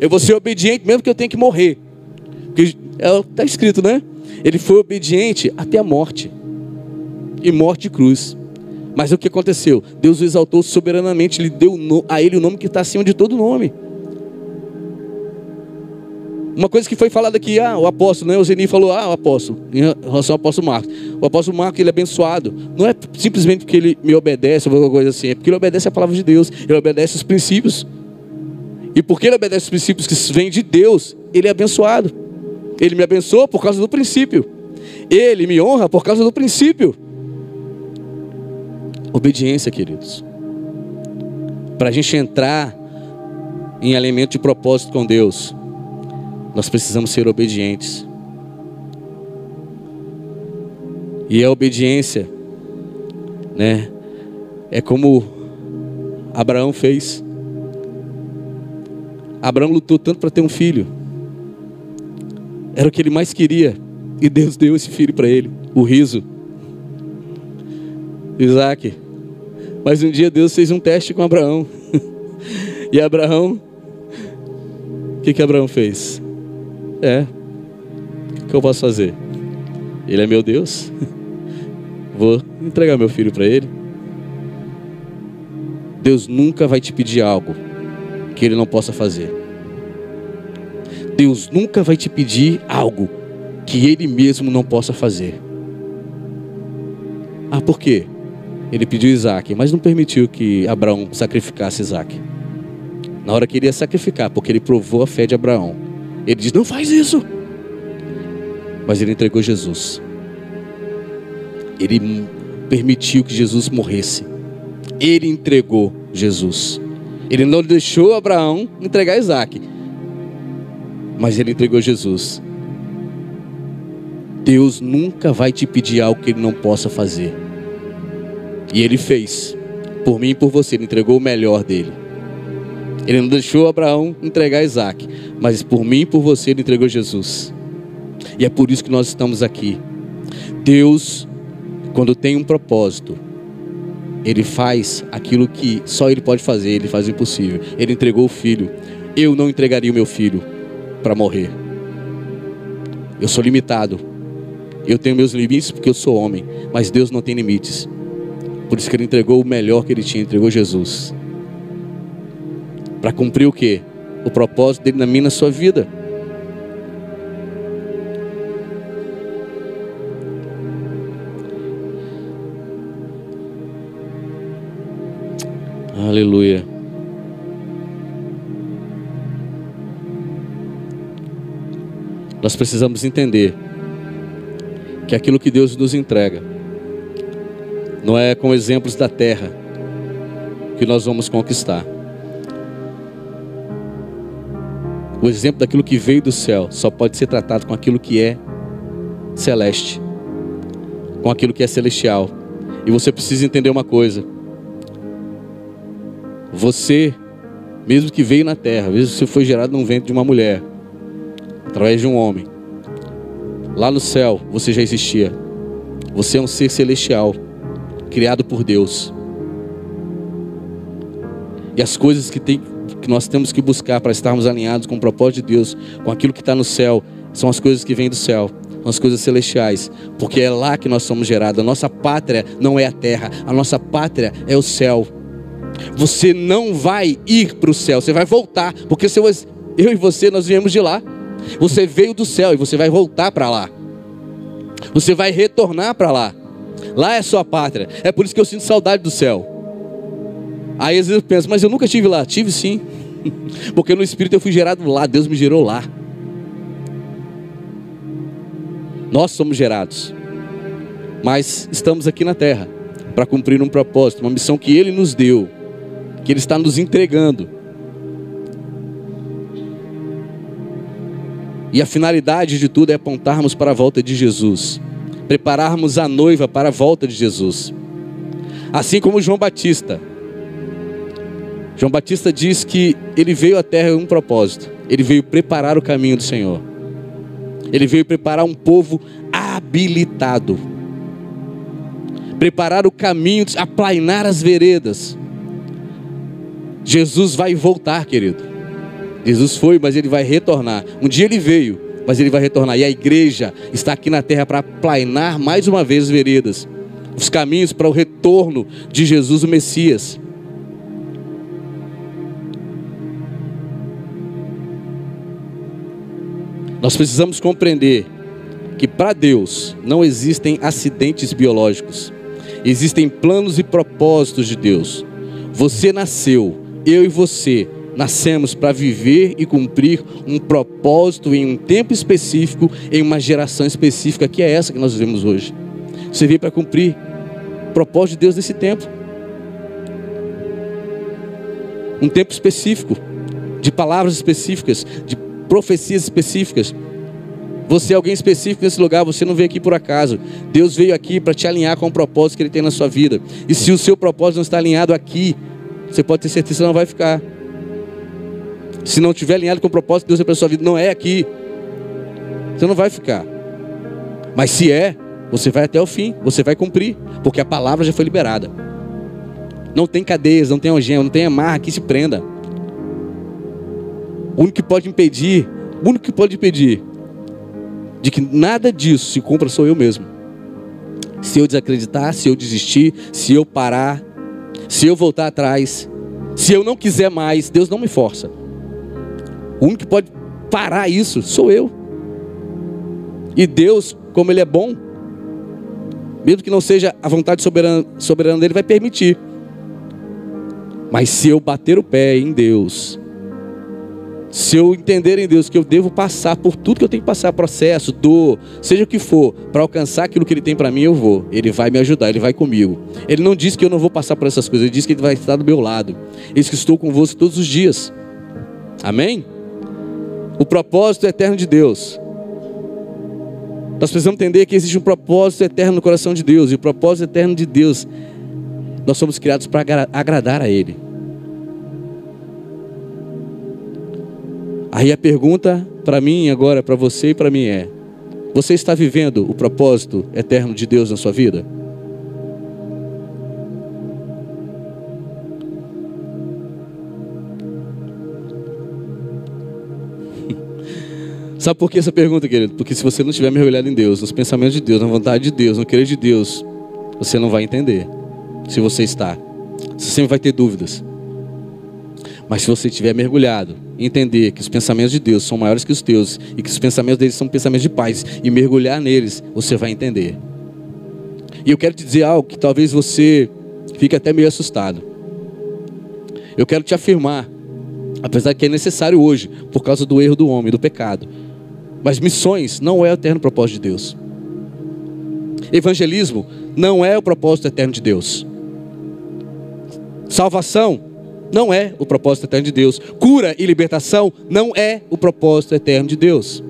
Eu vou ser obediente mesmo que eu tenha que morrer. Porque está é escrito, né? Ele foi obediente até a morte. E morte de cruz. Mas o que aconteceu? Deus o exaltou soberanamente, lhe deu a ele o nome que está acima de todo nome. Uma coisa que foi falada aqui, ah, o apóstolo, né? O Zeni falou, ah, o apóstolo, em relação ao apóstolo Marcos. O apóstolo Marcos, ele é abençoado. Não é simplesmente porque ele me obedece ou alguma coisa assim, é porque ele obedece a palavra de Deus, ele obedece os princípios. E porque ele obedece os princípios que vêm de Deus, ele é abençoado. Ele me abençoa por causa do princípio. Ele me honra por causa do princípio. Obediência, queridos. para a gente entrar em alimento de propósito com Deus, nós precisamos ser obedientes. E a obediência, né, é como Abraão fez. Abraão lutou tanto para ter um filho. Era o que ele mais queria. E Deus deu esse filho para ele, o riso. Isaac. Mas um dia Deus fez um teste com Abraão. e Abraão, o que, que Abraão fez? É, o que eu posso fazer? Ele é meu Deus. Vou entregar meu filho para ele. Deus nunca vai te pedir algo que ele não possa fazer. Deus nunca vai te pedir algo que ele mesmo não possa fazer. Ah, por quê? Ele pediu Isaac, mas não permitiu que Abraão sacrificasse Isaac. Na hora que ele ia sacrificar, porque ele provou a fé de Abraão, ele disse: Não faz isso. Mas ele entregou Jesus. Ele permitiu que Jesus morresse. Ele entregou Jesus. Ele não deixou Abraão entregar Isaac, mas ele entregou Jesus. Deus nunca vai te pedir algo que ele não possa fazer. E ele fez. Por mim e por você, ele entregou o melhor dele. Ele não deixou Abraão entregar Isaac, mas por mim e por você, ele entregou Jesus. E é por isso que nós estamos aqui. Deus, quando tem um propósito, ele faz aquilo que só ele pode fazer, ele faz o impossível. Ele entregou o filho. Eu não entregaria o meu filho para morrer. Eu sou limitado. Eu tenho meus limites porque eu sou homem, mas Deus não tem limites. Por isso que ele entregou o melhor que ele tinha, entregou Jesus. Para cumprir o quê? O propósito dele na minha na sua vida. Aleluia. Nós precisamos entender que aquilo que Deus nos entrega não é com exemplos da terra que nós vamos conquistar. O exemplo daquilo que veio do céu só pode ser tratado com aquilo que é celeste, com aquilo que é celestial. E você precisa entender uma coisa: você, mesmo que veio na terra, mesmo que você foi gerado num ventre de uma mulher, através de um homem, lá no céu você já existia. Você é um ser celestial criado por Deus. E as coisas que, tem, que nós temos que buscar para estarmos alinhados com o propósito de Deus, com aquilo que está no céu, são as coisas que vêm do céu, são as coisas celestiais, porque é lá que nós somos gerados. A nossa pátria não é a terra, a nossa pátria é o céu. Você não vai ir para o céu, você vai voltar, porque eu e você nós viemos de lá. Você veio do céu e você vai voltar para lá. Você vai retornar para lá. Lá é sua pátria. É por isso que eu sinto saudade do céu. Aí às vezes eu penso, mas eu nunca estive lá. Tive sim. Porque no Espírito eu fui gerado lá. Deus me gerou lá. Nós somos gerados. Mas estamos aqui na terra para cumprir um propósito, uma missão que Ele nos deu, que Ele está nos entregando. E a finalidade de tudo é apontarmos para a volta de Jesus prepararmos a noiva para a volta de Jesus. Assim como João Batista. João Batista diz que ele veio à terra com um propósito. Ele veio preparar o caminho do Senhor. Ele veio preparar um povo habilitado. Preparar o caminho, aplainar as veredas. Jesus vai voltar, querido. Jesus foi, mas ele vai retornar. Um dia ele veio, mas ele vai retornar. E a igreja está aqui na terra para plainar mais uma vez as veredas, os caminhos para o retorno de Jesus, o Messias. Nós precisamos compreender que para Deus não existem acidentes biológicos, existem planos e propósitos de Deus. Você nasceu, eu e você Nascemos para viver e cumprir um propósito em um tempo específico, em uma geração específica, que é essa que nós vivemos hoje. Você veio para cumprir o propósito de Deus nesse tempo. um tempo específico, de palavras específicas, de profecias específicas. Você é alguém específico nesse lugar, você não veio aqui por acaso. Deus veio aqui para te alinhar com o propósito que Ele tem na sua vida. E se o seu propósito não está alinhado aqui, você pode ter certeza que não vai ficar. Se não estiver alinhado com o propósito que Deus tem para a sua vida, não é aqui. Você não vai ficar. Mas se é, você vai até o fim, você vai cumprir, porque a palavra já foi liberada. Não tem cadeias, não tem algema, não tem amarra que se prenda. O único que pode impedir, o único que pode impedir de que nada disso se cumpra sou eu mesmo. Se eu desacreditar, se eu desistir, se eu parar, se eu voltar atrás, se eu não quiser mais, Deus não me força. O único que pode parar isso sou eu. E Deus, como Ele é bom, mesmo que não seja a vontade soberana, soberana dele, vai permitir. Mas se eu bater o pé em Deus, se eu entender em Deus que eu devo passar por tudo que eu tenho que passar, processo, dor, seja o que for, para alcançar aquilo que Ele tem para mim, eu vou. Ele vai me ajudar, Ele vai comigo. Ele não diz que eu não vou passar por essas coisas, Ele diz que Ele vai estar do meu lado. Ele diz que estou convosco todos os dias. Amém? O propósito eterno de Deus. Nós precisamos entender que existe um propósito eterno no coração de Deus. E o propósito eterno de Deus, nós somos criados para agradar a Ele. Aí a pergunta para mim agora, para você e para mim é: você está vivendo o propósito eterno de Deus na sua vida? Sabe por que essa pergunta, querido? Porque se você não estiver mergulhado em Deus, nos pensamentos de Deus, na vontade de Deus, no querer de Deus, você não vai entender se você está. Você sempre vai ter dúvidas. Mas se você estiver mergulhado, entender que os pensamentos de Deus são maiores que os teus e que os pensamentos deles são pensamentos de paz e mergulhar neles, você vai entender. E eu quero te dizer algo que talvez você fique até meio assustado. Eu quero te afirmar, apesar que é necessário hoje, por causa do erro do homem, do pecado. Mas missões não é o eterno propósito de Deus. Evangelismo não é o propósito eterno de Deus. Salvação não é o propósito eterno de Deus. Cura e libertação não é o propósito eterno de Deus.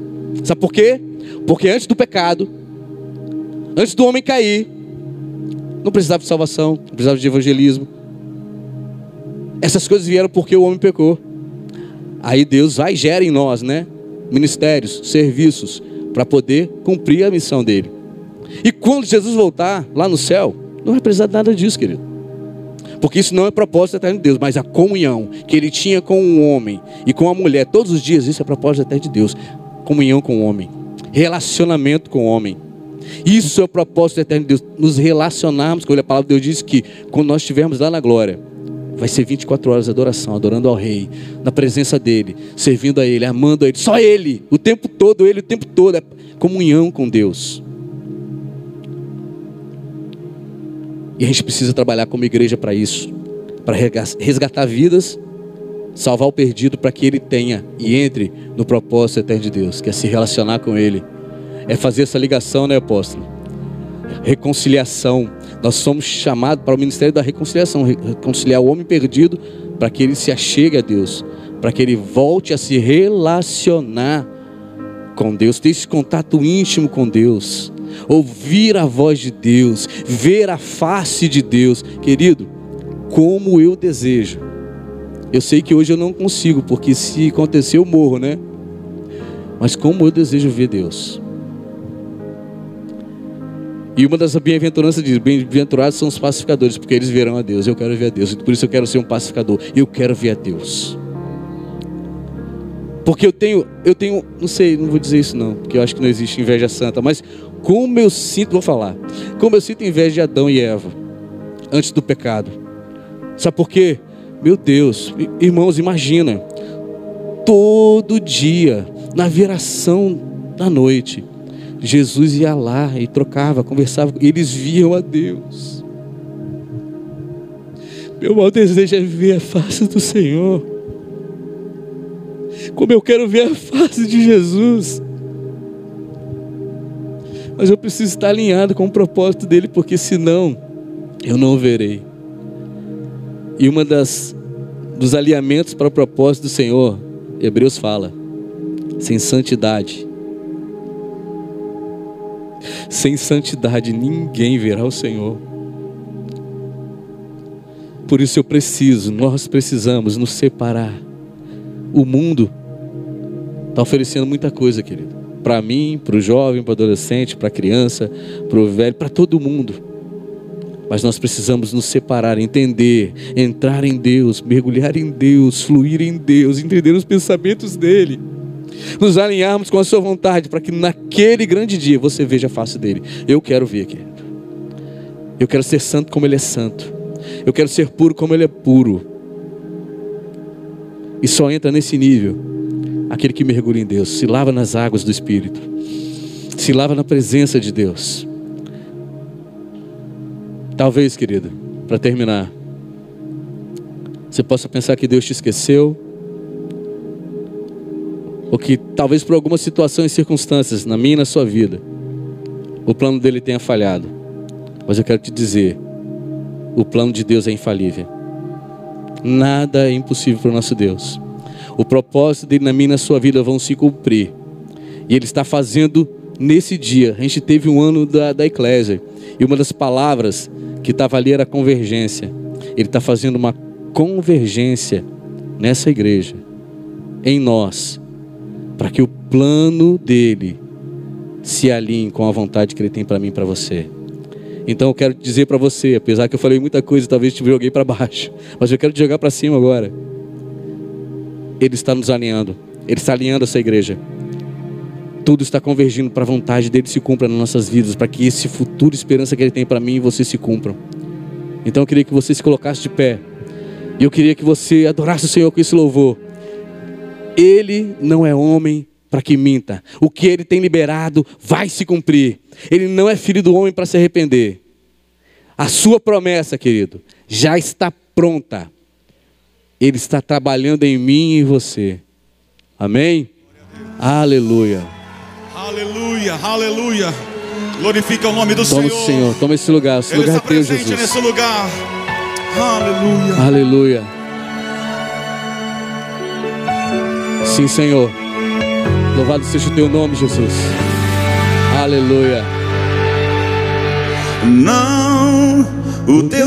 Sabe por quê? Porque antes do pecado, antes do homem cair, não precisava de salvação, não precisava de evangelismo. Essas coisas vieram porque o homem pecou. Aí Deus vai e gera em nós, né? Ministérios, serviços, para poder cumprir a missão dele. E quando Jesus voltar lá no céu, não vai precisar de nada disso, querido. Porque isso não é propósito eterno de Deus, mas a comunhão que ele tinha com um homem e com a mulher todos os dias, isso é propósito eterno de Deus. Comunhão com o homem, relacionamento com o homem. Isso é o propósito eterno de Deus, nos relacionarmos com ele. A palavra de Deus diz que quando nós estivermos lá na glória, vai ser 24 horas de adoração, adorando ao Rei, na presença dEle, servindo a Ele, amando a Ele, só Ele, o tempo todo, Ele o tempo todo, é comunhão com Deus. E a gente precisa trabalhar como igreja para isso, para resgatar vidas, salvar o perdido para que ele tenha e entre no propósito eterno de Deus, que é se relacionar com ele, é fazer essa ligação, né, apóstolo? Reconciliação. Nós somos chamados para o ministério da reconciliação, reconciliar o homem perdido para que ele se achegue a Deus, para que ele volte a se relacionar com Deus, ter esse contato íntimo com Deus ouvir a voz de Deus, ver a face de Deus. Querido, como eu desejo. Eu sei que hoje eu não consigo, porque se acontecer eu morro, né? Mas como eu desejo ver Deus. E uma das bem-aventuranças diz: bem-aventurados são os pacificadores, porque eles verão a Deus. Eu quero ver a Deus, por isso eu quero ser um pacificador. Eu quero ver a Deus. Porque eu tenho, eu tenho, não sei, não vou dizer isso não, porque eu acho que não existe inveja santa, mas como eu sinto, vou falar, como eu sinto inveja de Adão e Eva antes do pecado. Sabe por quê? Meu Deus, irmãos, imagina, todo dia, na viração da noite, Jesus ia lá e trocava, conversava, eles viam a Deus. Meu maior desejo é ver a face do Senhor. Como eu quero ver a face de Jesus mas eu preciso estar alinhado com o propósito dele, porque senão eu não o verei. E uma das dos alinhamentos para o propósito do Senhor, Hebreus fala, sem santidade. Sem santidade ninguém verá o Senhor. Por isso eu preciso, nós precisamos nos separar. O mundo está oferecendo muita coisa, querido. Para mim, para o jovem, para o adolescente, para a criança, para o velho, para todo mundo. Mas nós precisamos nos separar, entender, entrar em Deus, mergulhar em Deus, fluir em Deus, entender os pensamentos dEle, nos alinharmos com a Sua vontade, para que naquele grande dia você veja a face dEle. Eu quero ver, querido. Eu quero ser santo como Ele é santo. Eu quero ser puro como Ele é puro. E só entra nesse nível aquele que mergulha em Deus, se lava nas águas do Espírito, se lava na presença de Deus. Talvez, querido, para terminar, você possa pensar que Deus te esqueceu, ou que talvez por algumas situações e circunstâncias na minha e na sua vida, o plano dele tenha falhado. Mas eu quero te dizer, o plano de Deus é infalível. Nada é impossível para o nosso Deus. O propósito dele na minha e na sua vida vão se cumprir. E ele está fazendo nesse dia. A gente teve um ano da, da Eclésia. E uma das palavras que estava ali era convergência. Ele está fazendo uma convergência nessa igreja, em nós, para que o plano dele se alinhe com a vontade que ele tem para mim e para você. Então eu quero dizer para você, apesar que eu falei muita coisa, talvez te joguei para baixo, mas eu quero te jogar para cima agora. Ele está nos alinhando, ele está alinhando essa igreja. Tudo está convergindo para a vontade dele se cumpra nas nossas vidas, para que esse futuro esperança que ele tem para mim e você se cumpram. Então eu queria que você se colocasse de pé. E eu queria que você adorasse o Senhor com esse louvor. Ele não é homem para que minta. O que ele tem liberado vai se cumprir. Ele não é filho do homem para se arrepender. A sua promessa, querido, já está pronta. Ele está trabalhando em mim e em você. Amém? Aleluia. Aleluia, aleluia. Glorifica o nome do Toma, Senhor. Senhor, toma esse lugar. Esse Ele lugar está é teu, presente Jesus. nesse lugar. Aleluia. Aleluia. Sim, Senhor. Louvado seja o teu nome, Jesus. Aleluia. Não, o teu